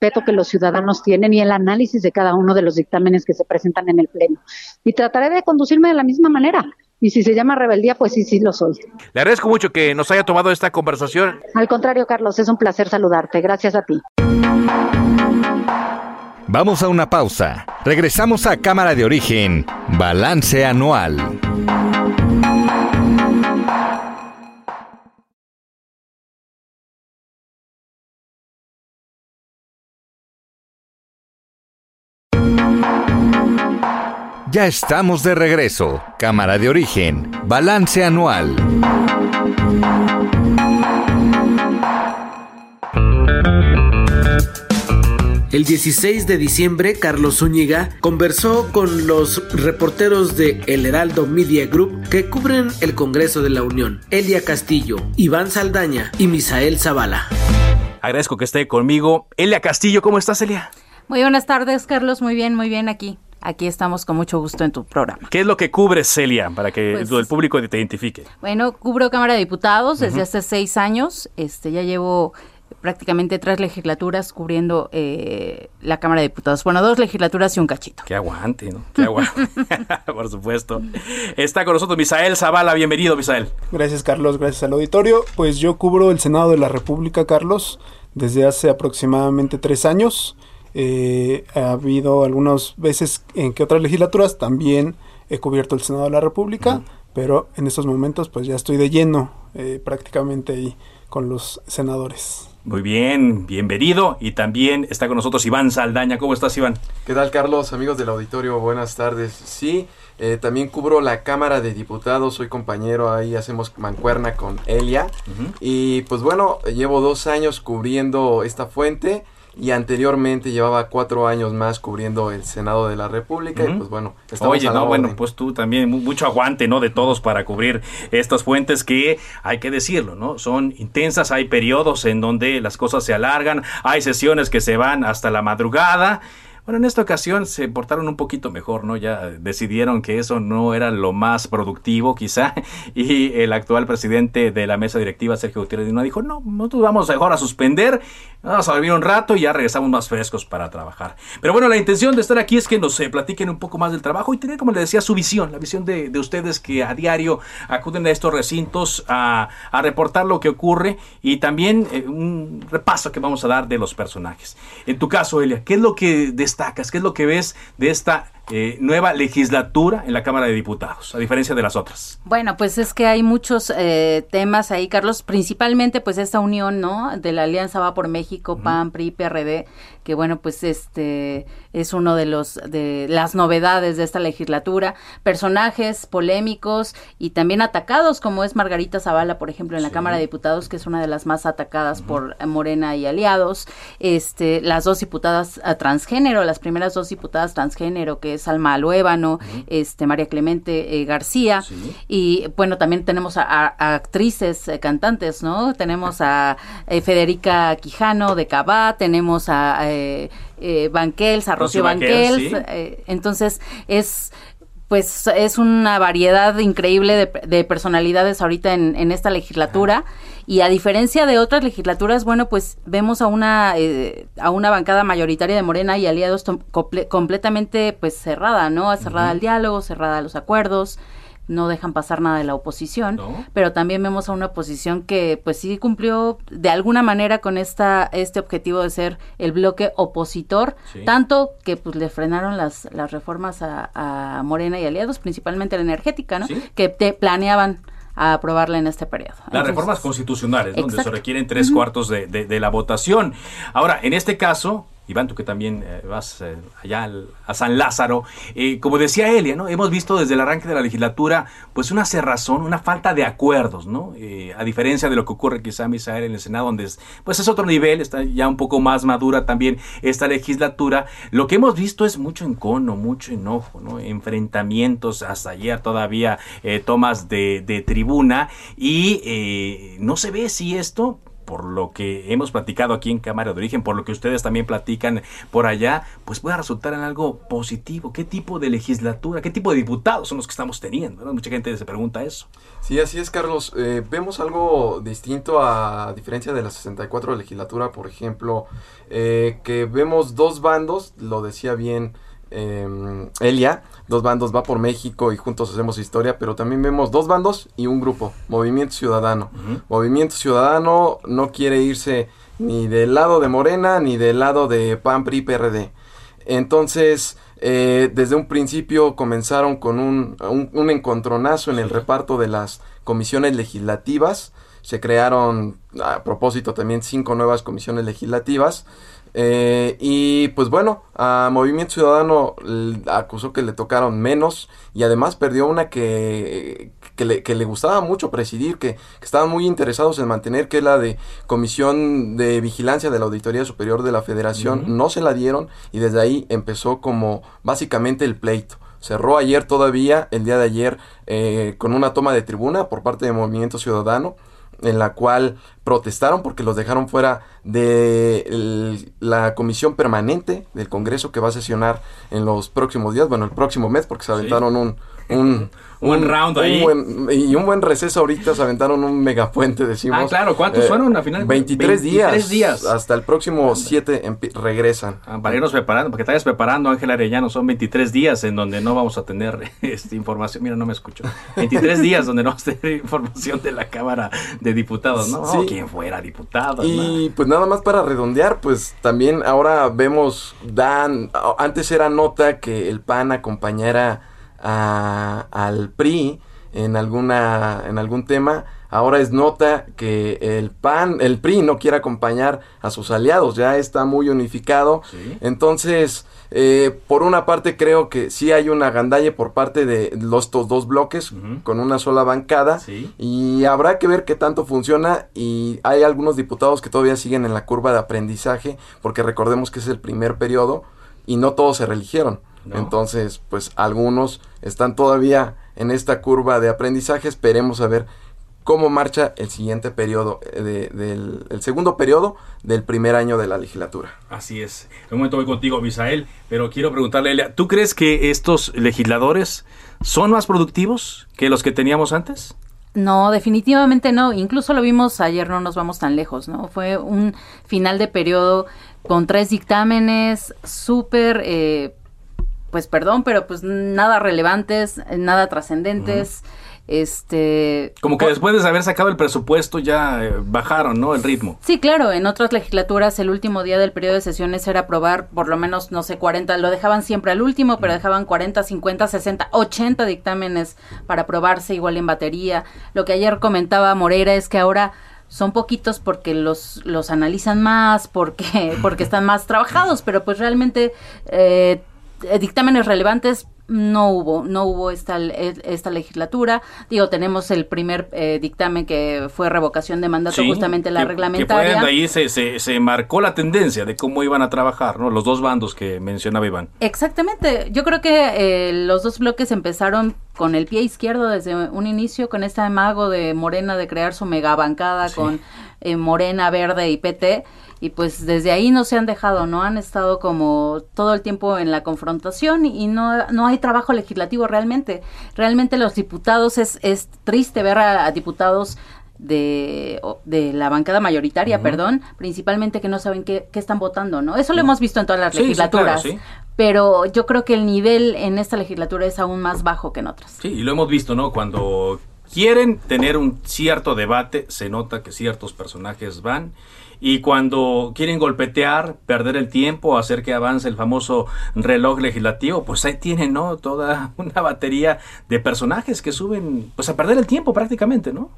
respeto que los ciudadanos tienen y el análisis de cada uno de los dictámenes que se presentan en el Pleno. Y trataré de conducirme de la misma manera. Y si se llama rebeldía, pues sí, sí lo soy. Le agradezco mucho que nos haya tomado esta conversación. Al contrario, Carlos, es un placer saludarte. Gracias a ti. Vamos a una pausa. Regresamos a Cámara de Origen, Balance Anual. Ya estamos de regreso. Cámara de Origen, Balance Anual. El 16 de diciembre, Carlos Zúñiga conversó con los reporteros de El Heraldo Media Group que cubren el Congreso de la Unión, Elia Castillo, Iván Saldaña y Misael Zavala. Agradezco que esté conmigo. Elia Castillo, ¿cómo estás, Elia? Muy buenas tardes, Carlos. Muy bien, muy bien aquí. Aquí estamos con mucho gusto en tu programa. ¿Qué es lo que cubres, Celia, para que Pues- el público te identifique? Bueno, cubro Cámara de Diputados desde hace seis años. Este, ya llevo prácticamente tres legislaturas cubriendo eh, la Cámara de Diputados. Bueno, dos legislaturas y un cachito. Que aguante, ¿no? Que aguante. Por supuesto. Está con nosotros Misael Zavala. Bienvenido, Misael. Gracias Carlos, gracias al auditorio. Pues yo cubro el Senado de la República, Carlos, desde hace aproximadamente tres años. Eh, ha habido algunas veces en que otras legislaturas también he cubierto el Senado de la República, pero en estos momentos pues ya estoy de lleno eh, prácticamente ahí con los senadores. Muy bien, bienvenido. Y también está con nosotros Iván Saldaña. ¿Cómo estás, Iván? ¿Qué tal, Carlos? Amigos del auditorio, buenas tardes. Sí, eh, también cubro la Cámara de Diputados, soy compañero, ahí hacemos mancuerna con Elia. Y pues bueno, llevo dos años cubriendo esta fuente y anteriormente llevaba cuatro años más cubriendo el Senado de la República. Y pues bueno, estamos Oye, a la no, bueno, pues tú también, mu- mucho aguante, ¿no? De todos para cubrir estas fuentes que, hay que decirlo, ¿no? Son intensas, hay periodos en donde las cosas se alargan, hay sesiones que se van hasta la madrugada. Bueno, en esta ocasión se portaron un poquito mejor, ¿no? Ya decidieron que eso no era lo más productivo, quizá, y el actual presidente de la mesa directiva, Sergio Gutiérrez Luna, dijo, no, nosotros vamos mejor a suspender, vamos a dormir un rato y ya regresamos más frescos para trabajar. Pero bueno, la intención de estar aquí es que nos eh, platiquen un poco más del trabajo y tener, como les decía, su visión, la visión de, de ustedes que a diario acuden a estos recintos a, a reportar lo que ocurre y también eh, un repaso que vamos a dar de los personajes. En tu caso, Elia, ¿qué es lo que destacas? ¿Qué es lo que ves de esta eh, nueva legislatura en la Cámara de Diputados, a diferencia de las otras? Bueno, pues es que hay muchos eh, temas ahí, Carlos, principalmente pues esta unión, ¿no? De la Alianza Va por México, PAN, PRI, PRD, que bueno, pues este es uno de los de las novedades de esta legislatura, personajes polémicos y también atacados como es Margarita Zavala, por ejemplo, en la Cámara de Diputados, que es una de las más atacadas por eh, Morena y aliados, este las dos diputadas a transgénero, las primeras dos diputadas transgénero que que es Alma este, María Clemente eh, García, y bueno, también tenemos a, actrices, eh, cantantes, ¿no? Tenemos a Federica Quijano de Cabá, tenemos a Banquels, a Rocío, Banquels, entonces es pues es una variedad increíble de, personalidades ahorita en, esta legislatura y a diferencia de otras legislaturas, bueno, pues vemos a una eh, a una bancada mayoritaria de Morena y aliados completamente pues cerrada, ¿no? Cerrada al diálogo, cerrada a los acuerdos no dejan pasar nada de la oposición, pero también vemos a una oposición que pues sí cumplió de alguna manera con esta este objetivo de ser el bloque opositor, tanto que pues le frenaron las, las reformas a, Morena y aliados, principalmente la energética, ¿no? Que te planeaban aprobarla en este periodo. Las reformas constitucionales, donde se requieren tres cuartos de, de, la votación. Ahora, en este caso, Iván, tú que también eh, vas eh, allá a San Lázaro, eh, como decía Elia, ¿no? Hemos visto desde el arranque de la legislatura, pues una cerrazón, una falta de acuerdos, ¿no? a diferencia de lo que ocurre quizá, Misael, en el Senado, donde es, pues es otro nivel, está ya un poco más madura también esta legislatura. Lo que hemos visto es mucho encono, mucho enojo, ¿no? Enfrentamientos, hasta ayer todavía tomas de, de tribuna y no se ve si esto por lo que hemos platicado aquí en Cámara de Origen, por lo que ustedes también platican por allá, pues pueda resultar en algo positivo. ¿Qué tipo de legislatura, qué tipo de diputados son los que estamos teniendo? Mucha gente se pregunta eso. Sí, así es, Carlos. Eh, vemos algo distinto a, diferencia de la 64 legislatura, por ejemplo, eh, que vemos dos bandos, lo decía bien eh, Elia, dos bandos va por México y juntos hacemos historia, pero también vemos dos bandos y un grupo, Movimiento Ciudadano. Movimiento Ciudadano no quiere irse ni del lado de Morena ni del lado de PAN, PRI, PRD. Entonces, eh, desde un principio comenzaron con un, un, encontronazo en el reparto de las comisiones legislativas. Se crearon, a propósito, también cinco nuevas comisiones legislativas. Eh, y pues bueno, a Movimiento Ciudadano acusó que le tocaron menos y además perdió una que, que, le, gustaba mucho presidir, que, estaban muy interesados en mantener, que es la de Comisión de Vigilancia de la Auditoría Superior de la Federación. No se la dieron y desde ahí empezó como básicamente el pleito. Cerró ayer todavía, el día de ayer, eh, con una toma de tribuna por parte de Movimiento Ciudadano en la cual protestaron porque los dejaron fuera de la comisión permanente del Congreso que va a sesionar en los próximos días, bueno, el próximo mes, porque se aventaron un, un, un, round ahí. y un buen receso ahorita, se aventaron un megapuente, decimos. Ah, claro, ¿cuántos eh, fueron al final? 23, días. Hasta el próximo 7 regresan. Ah, para irnos preparando, porque te vayas preparando, Ángel Arellano, son 23 días en donde no vamos a tener esta información. Mira, no me escucho. 23 días donde no vamos a tener información de la Cámara de Diputados, ¿no? Sí. quien fuera diputado. Y pues nada más para redondear, pues también ahora vemos, Dan, antes era nota que el PAN acompañara a, al PRI en alguna en algún tema. Ahora es nota que el PAN el PRI no quiere acompañar a sus aliados ya está muy unificado. Entonces eh, por una parte creo que sí hay una gandalle por parte de los estos dos bloques con una sola bancada y habrá que ver qué tanto funciona y hay algunos diputados que todavía siguen en la curva de aprendizaje porque recordemos que es el primer periodo y no todos se entonces, pues algunos están todavía en esta curva de aprendizaje. Esperemos a ver cómo marcha el siguiente periodo, eh, del el segundo periodo del primer año de la legislatura. Así es. En un momento voy contigo, Misael, pero quiero preguntarle, Elia, ¿tú crees que estos legisladores son más productivos que los que teníamos antes? No, definitivamente no. Incluso lo vimos ayer, no nos vamos tan lejos, ¿no? Fue un final de periodo con tres dictámenes súper eh, pues perdón, pero pues nada relevantes, nada trascendentes. Este. Como que después de haber sacado el presupuesto ya eh, bajaron, ¿no? El ritmo. Sí, claro. En otras legislaturas el último día del periodo de sesiones era aprobar por lo menos, no sé, 40. Lo dejaban siempre al último, pero dejaban 40, 50, 60, 80 dictámenes para aprobarse igual en batería. Lo que ayer comentaba Moreira es que ahora son poquitos porque los, los analizan más, porque, porque están más trabajados, pero pues realmente eh, eh, dictámenes relevantes no hubo, no hubo esta, esta legislatura. Digo, tenemos el primer eh, dictamen que fue revocación de mandato, justamente la reglamentaria. Que ahí se, se, marcó la tendencia de cómo iban a trabajar, ¿no? Los dos bandos que mencionaba Iván. Exactamente. Yo creo que eh, los dos bloques empezaron con el pie izquierdo desde un inicio, con este mago de Morena de crear su megabancada con eh, Morena, Verde y PT y pues desde ahí no se han dejado, no han estado como todo el tiempo en la confrontación y no, no hay trabajo legislativo realmente. Realmente los diputados es, es triste ver a, diputados de, de, la bancada mayoritaria, perdón, principalmente que no saben qué, qué, están votando, ¿no? Eso lo hemos visto en todas las legislaturas. Pero yo creo que el nivel en esta legislatura es aún más bajo que en otras. Sí, y lo hemos visto, ¿no? Cuando quieren tener un cierto debate, se nota que ciertos personajes van y cuando quieren golpetear, perder el tiempo, hacer que avance el famoso reloj legislativo, pues ahí tienen, ¿no? Toda una batería de personajes que suben, pues a perder el tiempo prácticamente, ¿no?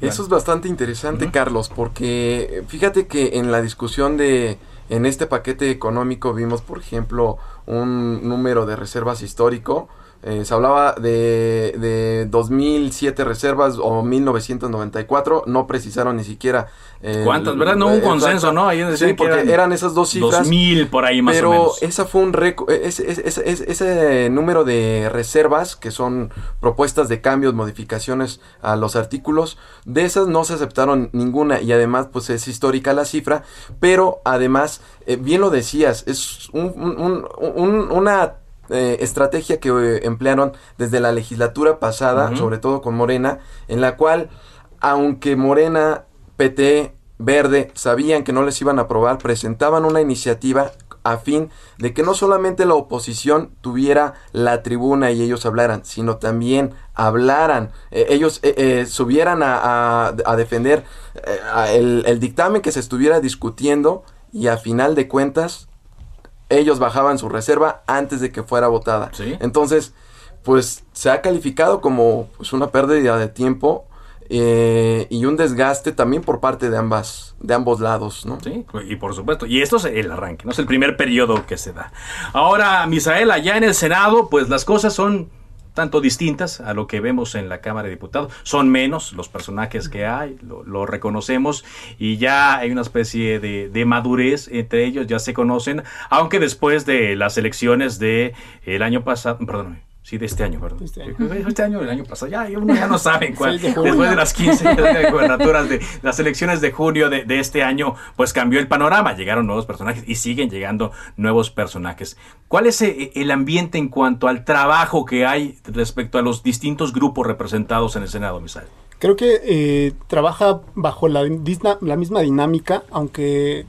Eso es bastante interesante, Carlos, porque fíjate que en la discusión de, en este paquete económico vimos, por ejemplo, un número de reservas histórico, eh, se hablaba de, de 2007 reservas o 1994, no precisaron ni siquiera. Eh, ¿Cuántas? ¿Verdad? No hubo un consenso, ¿no? Ahí sí, porque eran, esas dos cifras. 2000 por ahí más pero o menos. Pero esa fue un récord. Ese, ese, número de reservas, que son propuestas de cambios, modificaciones a los artículos, de esas no se aceptaron ninguna y además, pues es histórica la cifra. Pero además, eh, bien lo decías, es un, un, una eh, estrategia que eh, emplearon desde la legislatura pasada, sobre todo con Morena, en la cual, aunque Morena, PT, Verde sabían que no les iban a aprobar, presentaban una iniciativa a fin de que no solamente la oposición tuviera la tribuna y ellos hablaran, sino también hablaran, eh, ellos subieran a, defender el, el dictamen que se estuviera discutiendo y a final de cuentas ellos bajaban su reserva antes de que fuera votada. Entonces, pues se ha calificado como pues, una pérdida de tiempo eh, y un desgaste también por parte de ambas de ambos lados, ¿no? Sí, y por supuesto, y esto es el arranque, no es el primer periodo que se da. Ahora, Misael, allá en el Senado, pues las cosas son tanto distintas a lo que vemos en la Cámara de Diputados. Son menos los personajes que hay, lo, reconocemos, y ya hay una especie de, de, madurez entre ellos, ya se conocen, aunque después de las elecciones del el año pasado, perdón, Sí, de este año, perdón. Este año, este año el año pasado. Ya, uno ya no sabe cuál. después de las 15 de gobernaturas de las elecciones de junio de, de, este año, pues cambió el panorama. Llegaron nuevos personajes y siguen llegando nuevos personajes. ¿Cuál es eh, el ambiente en cuanto al trabajo que hay respecto a los distintos grupos representados en el Senado, Misal? Creo que eh, trabaja bajo la, la misma dinámica, aunque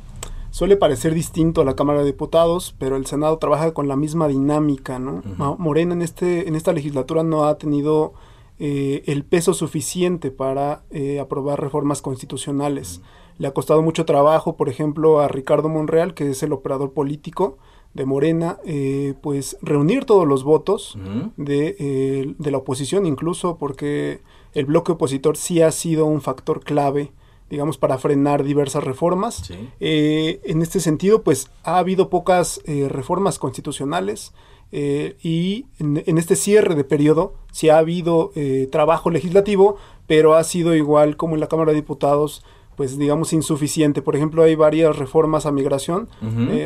suele parecer distinto a la Cámara de Diputados, pero el Senado trabaja con la misma dinámica, ¿no? Morena en, este, en esta legislatura no ha tenido eh, el peso suficiente para eh, aprobar reformas constitucionales. Le ha costado mucho trabajo, por ejemplo, a Ricardo Monreal, que es el operador político de Morena, eh, pues reunir todos los votos de, de la oposición, incluso porque el bloque opositor sí ha sido un factor clave digamos, para frenar diversas reformas. Eh, en este sentido, pues ha habido pocas eh, reformas constitucionales eh, y en, este cierre de periodo sí ha habido trabajo legislativo, pero ha sido igual como en la Cámara de Diputados pues digamos insuficiente. Por ejemplo, hay varias reformas a migración,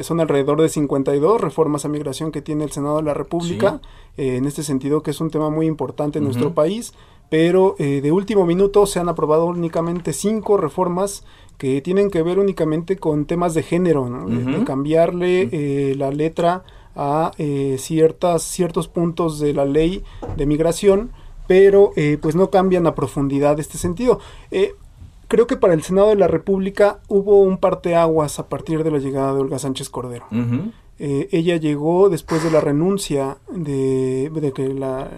son alrededor de 52 reformas a migración que tiene el Senado de la República, en este sentido que es un tema muy importante en nuestro país pero eh, de último minuto se han aprobado únicamente cinco reformas que tienen que ver únicamente con temas de género, de, cambiarle eh, la letra a eh, ciertas, ciertos puntos de la ley de migración, pero pues no cambian a profundidad este sentido. creo que para el Senado de la República hubo un parteaguas a partir de la llegada de Olga Sánchez Cordero. ella llegó después de la renuncia de, de que la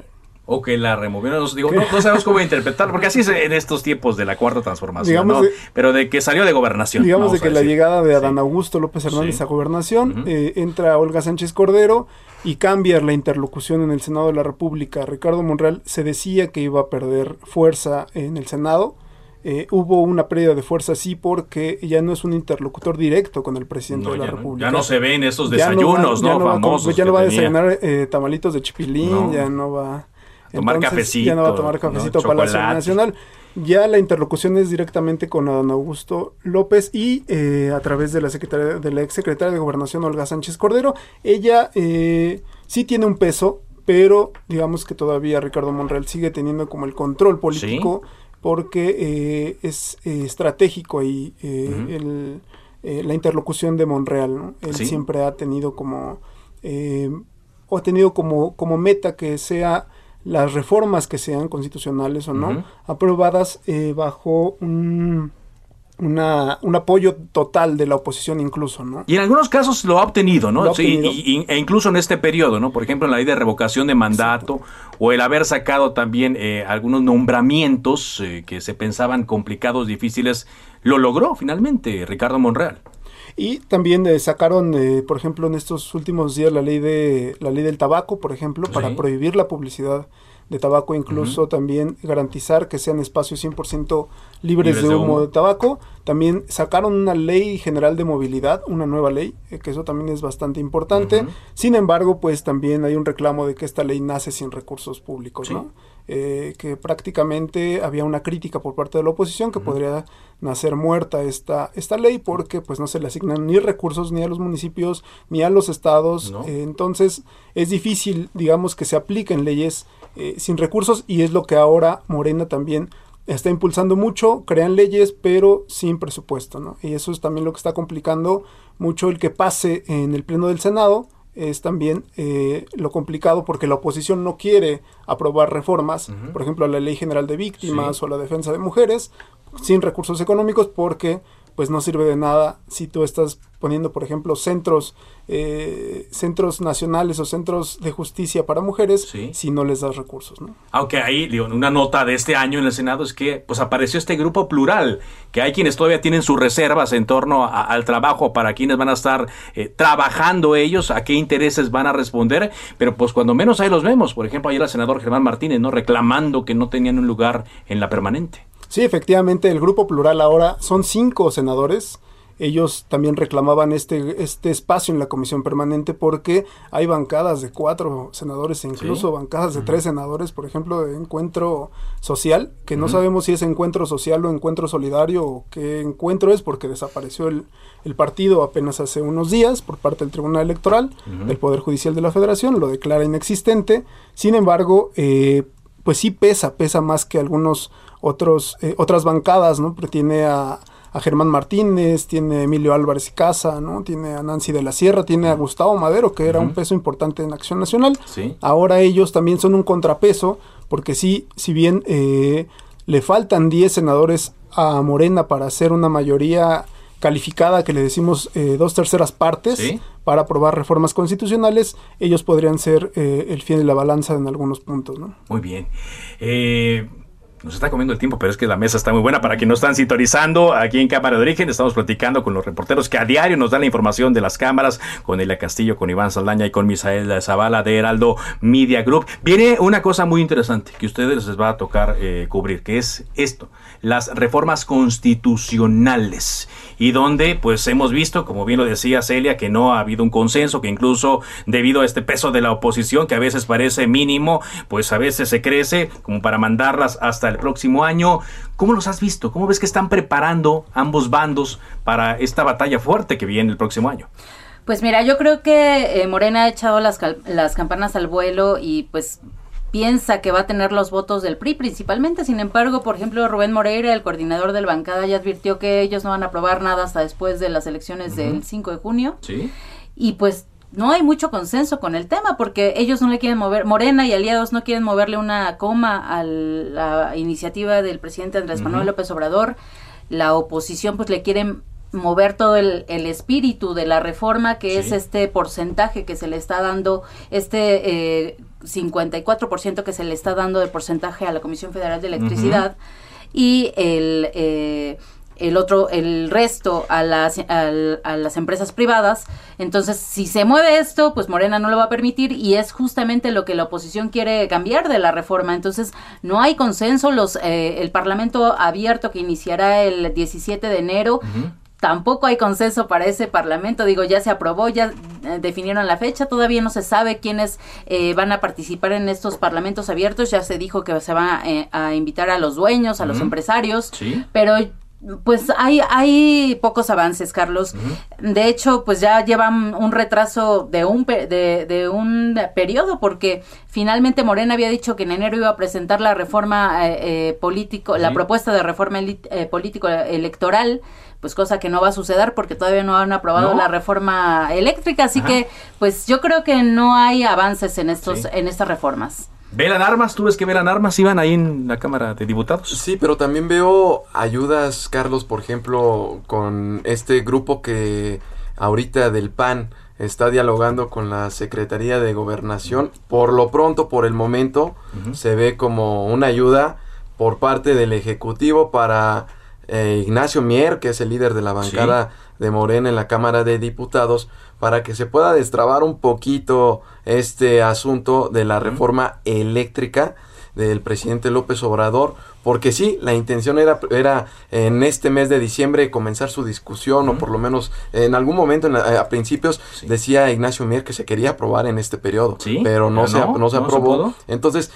o que la removieron. No, digo, no, sabemos cómo interpretarlo, porque así es en estos tiempos de la cuarta transformación, ¿no? Pero de que salió de gobernación. Digamos de que la llegada de Adán Augusto López Hernández a gobernación, eh, entra Olga Sánchez Cordero y cambia la interlocución en el Senado de la República. Ricardo Monreal se decía que iba a perder fuerza en el Senado. eh, hubo una pérdida de fuerza, sí, porque ya no es un interlocutor directo con el presidente de la ya no- República. ya no se ven esos Ya no va- desayunos, ya ¿no? va a com- Famosos Ya no va a desayunar eh, tamalitos de chipilín, ya no va Tomar cafecito, Ya no va a tomar cafecito ¿no? Palacio. Nacional. Ya la interlocución es directamente con don Augusto López y eh, a través de la secretaria, de la ex secretaria de Gobernación Olga Sánchez Cordero. Ella eh, sí tiene un peso, pero digamos que todavía Ricardo Monreal sigue teniendo como el control político porque eh, es eh, estratégico ahí eh, el, la interlocución de Monreal. ¿no? Él Sí. siempre ha tenido como o ha tenido como, como meta que sea las reformas que sean constitucionales o no, aprobadas eh, bajo un, una, un apoyo total de la oposición incluso, ¿no? Y en algunos casos lo ha obtenido, ¿no? Sí, y- e incluso en este periodo, ¿no? Por ejemplo, en la ley de revocación de mandato o el haber sacado también eh, algunos nombramientos eh, que se pensaban complicados, difíciles, lo logró finalmente Ricardo Monreal. Y también eh, sacaron, eh, por ejemplo, en estos últimos días la ley de la ley del tabaco, por ejemplo, para Sí. prohibir la publicidad de tabaco, incluso también garantizar que sean espacios 100% libres, Libres de, humo. de tabaco. También sacaron una ley general de movilidad, una nueva ley, eh, que eso también es bastante importante. Sin embargo, pues también hay un reclamo de que esta ley nace sin recursos públicos, Sí. ¿no? Eh, que prácticamente había una crítica por parte de la oposición que podría nacer muerta esta, esta ley porque pues no se le asignan ni recursos ni a los municipios ni a los estados. No. Eh, entonces es difícil, digamos, que se apliquen leyes eh, sin recursos y es lo que ahora Morena también está impulsando mucho, crean leyes pero sin presupuesto, ¿no? Y eso es también lo que está complicando mucho el que pase en el Pleno del Senado, es también eh, lo complicado porque la oposición no quiere aprobar reformas, por ejemplo, la Ley General de Víctimas Sí. o la Defensa de Mujeres, sin recursos económicos porque pues no sirve de nada si tú estás poniendo, por ejemplo, centros, eh, centros nacionales o centros de justicia para mujeres si no les das recursos, ¿no? Aunque ahí, digo, una nota de este año en el Senado es que pues apareció este grupo plural, que hay quienes todavía tienen sus reservas en torno a- al trabajo, para quienes van a estar eh, trabajando ellos, a qué intereses van a responder, pero pues cuando menos ahí los vemos. Por ejemplo, ayer el senador Germán Martínez, ¿no? Reclamando que no tenían un lugar en la permanente. Sí, efectivamente, el grupo plural ahora son cinco senadores. Ellos también reclamaban este, este espacio en la comisión permanente porque hay bancadas de cuatro senadores e incluso bancadas de tres senadores, por ejemplo, de encuentro social, que no sabemos si es encuentro social o encuentro solidario o qué encuentro es porque desapareció el, el partido apenas hace unos días por parte del Tribunal Electoral, Ujú. del Poder Judicial de la Federación, lo declara inexistente. Sin embargo, eh, pues sí pesa, pesa más que algunos otros, eh, otras bancadas, ¿no? Pero tiene a, a Germán Martínez, tiene a Emilio Álvarez y Casa, ¿no? Tiene a Nancy de la Sierra, tiene a Gustavo Madero, que era un peso importante en Acción Nacional. Sí. Ahora ellos también son un contrapeso, porque sí, si bien eh, le faltan 10 senadores a Morena para hacer una mayoría calificada, que le decimos eh, dos terceras partes, Sí. para aprobar reformas constitucionales, ellos podrían ser eh, el fiel de la balanza en algunos puntos, ¿no? Muy bien. Eh, nos está comiendo el tiempo, pero es que la mesa está muy buena para quienes nos están sintonizando aquí en Cámara de Origen. Estamos platicando con los reporteros que a diario nos dan la información de las cámaras, con Elia Castillo, con Iván Saldaña y con Misael Zavala de Heraldo Media Group. Viene una cosa muy interesante que a ustedes les va a tocar eh, cubrir, que es esto, las reformas constitucionales. Y donde pues hemos visto, como bien lo decía Celia, que no ha habido un consenso, que incluso debido a este peso de la oposición, que a veces parece mínimo, pues a veces se crece como para mandarlas hasta el próximo año. ¿Cómo los has visto? ¿Cómo ves que están preparando ambos bandos para esta batalla fuerte que viene el próximo año? Pues mira, yo creo que eh, Morena ha echado las, las campanas al vuelo y pues piensa que va a tener los votos del PRI principalmente. Sin embargo, por ejemplo, Rubén Moreira, el coordinador del bancada, ya advirtió que ellos no van a aprobar nada hasta después de las elecciones del 5 de junio. Sí. Y pues no hay mucho consenso con el tema porque ellos no le quieren mover, Morena y aliados no quieren moverle una coma a la iniciativa del presidente Andrés. Manuel López Obrador. La oposición pues le quieren mover todo el, el espíritu de la reforma que es este porcentaje que se le está dando, este eh, 54% que se le está dando de porcentaje a la Comisión Federal de Electricidad y el... eh, el otro, el resto a las, a, las empresas privadas. Entonces, si se mueve esto, pues Morena no lo va a permitir y es justamente lo que la oposición quiere cambiar de la reforma. Entonces, no hay consenso. Los, eh, el Parlamento abierto que iniciará el 17 de enero tampoco hay consenso para ese parlamento. Digo, ya se aprobó, ya eh, definieron la fecha, todavía no se sabe quiénes eh, van a participar en estos parlamentos abiertos. Ya se dijo que se van a, invitar a los dueños, a los empresarios, pero pues hay, hay pocos avances, Carlos. De hecho, pues ya llevan un retraso de un, de, de, un periodo, porque finalmente Morena había dicho que en enero iba a presentar la reforma eh, eh político, la propuesta de reforma eh, político electoral, pues cosa que no va a suceder porque todavía no han aprobado la reforma eléctrica, así que pues yo creo que no hay avances en estos, en estas reformas. ¿Velan armas? ¿Tú ves que velan armas? ¿Iban ahí en la Cámara de Diputados? Sí, pero también veo ayudas, Carlos, por ejemplo, con este grupo que ahorita del PAN está dialogando con la Secretaría de Gobernación. Por lo pronto, por el momento, se ve como una ayuda por parte del Ejecutivo para eh, Ignacio Mier, que es el líder de la bancada de Morena en la Cámara de Diputados, para que se pueda destrabar un poquito este asunto de la reforma eléctrica del presidente López Obrador, porque sí, la intención era, era en este mes de diciembre comenzar su discusión, o por lo menos en algún momento a principios decía Ignacio Mier que se quería aprobar en este periodo, pero no, se, no, se aprobó. Entonces,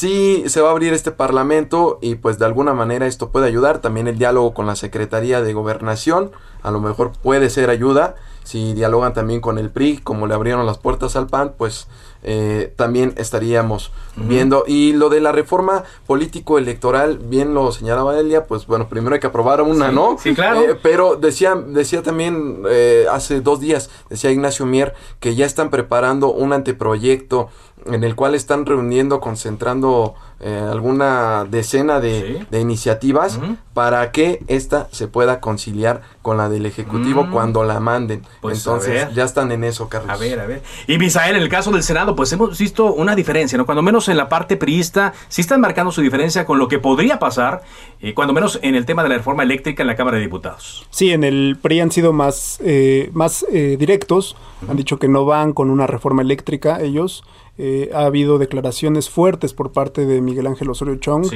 sí se va a abrir este parlamento y pues de alguna manera esto puede ayudar. También el diálogo con la Secretaría de Gobernación, a lo mejor puede ser ayuda si dialogan también con el PRI, como le abrieron las puertas al PAN, pues eh, también estaríamos viendo. Y lo de la reforma político-electoral, bien lo señalaba Elia, pues bueno, primero hay que aprobar una, ¿no? Sí, claro. Eh, pero decía, decía también eh, hace dos días, decía Ignacio Mier, que ya están preparando un anteproyecto en el cual están reuniendo, concentrando eh, alguna decena de, iniciativas para que esta se pueda conciliar con la del Ejecutivo mm. cuando la manden. Pues Entonces ya están en eso, Carlos. A ver, a ver. Y Misael, en el caso del Senado, pues hemos visto una diferencia, ¿no? Cuando menos en la parte priista, sí están marcando su diferencia con lo que podría pasar, eh, cuando menos en el tema de la reforma eléctrica en la Cámara de Diputados. Sí, en el PRI han sido más, eh, más directos, han dicho que no van con una reforma eléctrica ellos. Eh, ha habido declaraciones fuertes por parte de Miguel Ángel Osorio Chong,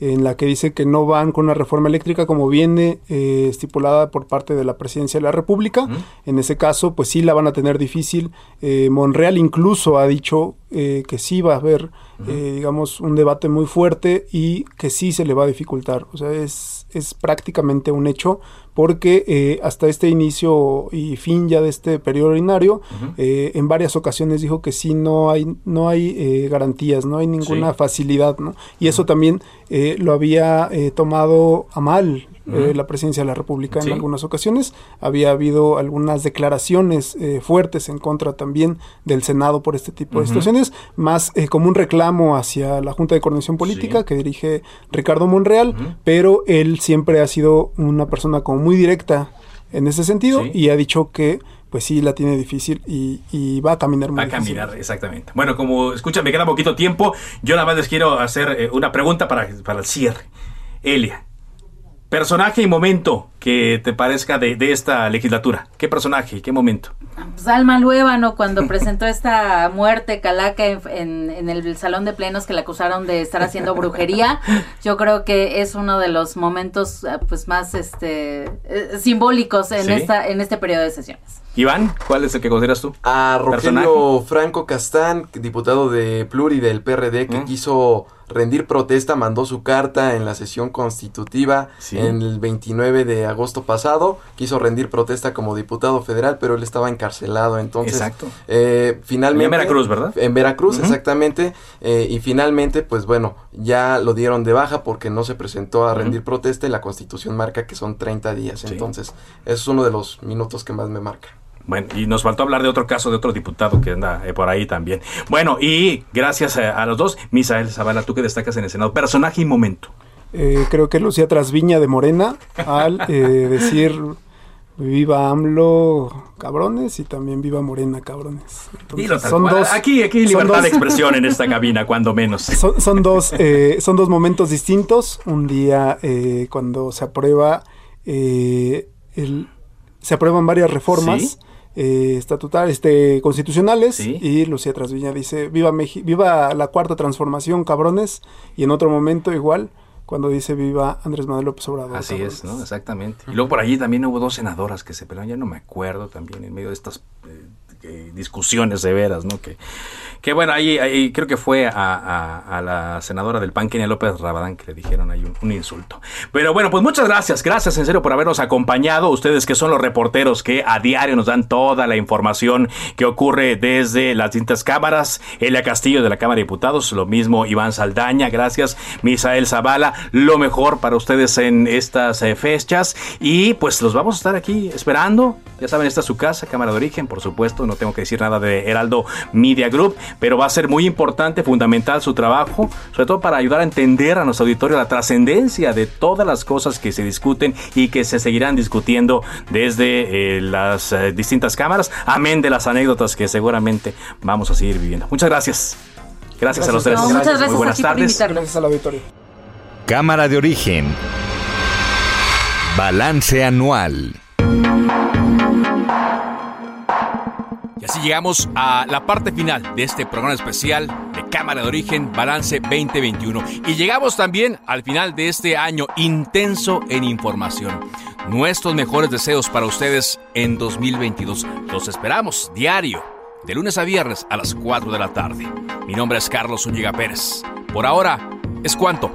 en la que dice que no van con una reforma eléctrica como viene eh, estipulada por parte de la presidencia de la República. En ese caso, pues sí la van a tener difícil. Eh, Monreal incluso ha dicho que sí va a haber, digamos, un debate muy fuerte y que sí se le va a dificultar. O sea, es, es prácticamente un hecho porque eh, hasta este inicio y fin ya de este periodo ordinario, eh, en varias ocasiones dijo que sí no hay, no hay eh, garantías, no hay ninguna facilidad, ¿no? Y eso también lo había tomado a mal la presidencia de la República en algunas ocasiones. Había habido algunas declaraciones fuertes en contra también del Senado por este tipo de situaciones, más como un reclamo hacia la Junta de Coordinación Política que dirige Ricardo Monreal, pero él siempre ha sido una persona con muy directa en ese sentido y ha dicho que pues sí la tiene difícil y, va a caminar muy Va a caminar, exactamente. Bueno, como escucha, me queda poquito tiempo, yo nada más les quiero hacer eh, una pregunta para, para el cierre. Elia, Personaje y momento que te parezca de, esta legislatura. ¿Qué personaje y qué momento? Pues Alma Luébano cuando presentó esta muerte calaca en, el salón de plenos que le acusaron de estar haciendo brujería. Yo creo que es uno de los momentos eh, pues más este eh, simbólicos en esta en este periodo de sesiones. Iván, ¿cuál es el que consideras tú? A Rogelio Franco Castán, diputado de Pluri del PRD, que quiso rendir protesta, mandó su carta en la sesión constitutiva en el 29 de agosto pasado, quiso rendir protesta como diputado federal, pero él estaba encarcelado, entonces... Exacto. Eh, finalmente... En Veracruz, ¿verdad? En Veracruz, exactamente, eh, y finalmente, pues bueno, ya lo dieron de baja porque no se presentó a rendir protesta y la constitución marca que son 30 días, entonces es uno de los minutos que más me marca. Bueno, y nos faltó hablar de otro caso de otro diputado que anda eh, por ahí también. Bueno, y gracias a, los dos, Misael Zavala, tú que destacas en el Senado, personaje y momento. Eh, creo que Lucía Trasviña de Morena al eh, decir viva AMLO cabrones y también viva Morena cabrones. son dos, aquí, aquí libertad de expresión en esta cabina, cuando menos. Son, dos, son dos momentos distintos. Un día cuando se aprueba eh, se aprueban varias reformas. Eh, estatutarias, este, constitucionales y Lucía Trasviña dice viva viva la cuarta transformación cabrones y en otro momento igual cuando dice viva Andrés Manuel López Obrador. Así es, ¿no? Exactamente. Y luego por allí también hubo dos senadoras que se pelearon, ya no me acuerdo también, en medio de estas eh, discusiones severas, ¿no? Que, que bueno, ahí, creo que fue a, la senadora del PAN, Kenia López Rabadán, que le dijeron ahí un, insulto. Pero bueno, pues muchas gracias, gracias en serio por habernos acompañado, ustedes que son los reporteros que a diario nos dan toda la información que ocurre desde las distintas cámaras, Elia Castillo de la Cámara de Diputados, lo mismo Iván Saldaña, gracias, Misael Zavala, lo mejor para ustedes en estas eh, fechas y pues los vamos a estar aquí esperando, ya saben, esta es su casa, Cámara de Origen, por supuesto, no tengo que decir nada de Heraldo Media Group, pero va a ser muy importante, fundamental su trabajo, sobre todo para ayudar a entender a nuestro auditorio la trascendencia de todas las cosas que se discuten y que se seguirán discutiendo desde eh, las eh, distintas cámaras, amén de las anécdotas que seguramente vamos a seguir viviendo. Muchas gracias. Gracias, a los tres. muchas gracias. Muy buenas tardes. Gracias al auditorio. Cámara de origen. Balance anual. Llegamos a la parte final de este programa especial de Cámara de Origen Balance 2021. Y llegamos también al final de este año intenso en información. Nuestros mejores deseos para ustedes en 2022. Los esperamos diario, de lunes a viernes a las 4 de la tarde. Mi nombre es Carlos Úñiga Pérez. Por ahora, es cuanto.